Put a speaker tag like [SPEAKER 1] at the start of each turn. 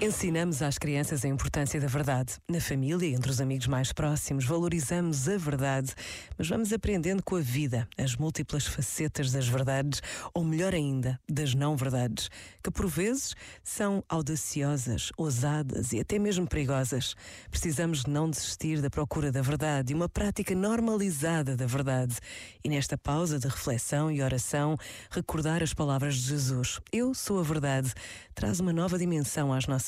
[SPEAKER 1] Ensinamos às crianças a importância da verdade. Na família entre os amigos mais próximos, valorizamos a verdade, mas vamos aprendendo com a vida as múltiplas facetas das verdades, ou melhor ainda, das não-verdades, que por vezes são audaciosas, ousadas e até mesmo perigosas. Precisamos não desistir da procura da verdade e uma prática normalizada da verdade. E nesta pausa de reflexão e oração, recordar as palavras de Jesus: Eu sou a verdade, traz uma nova dimensão às nossas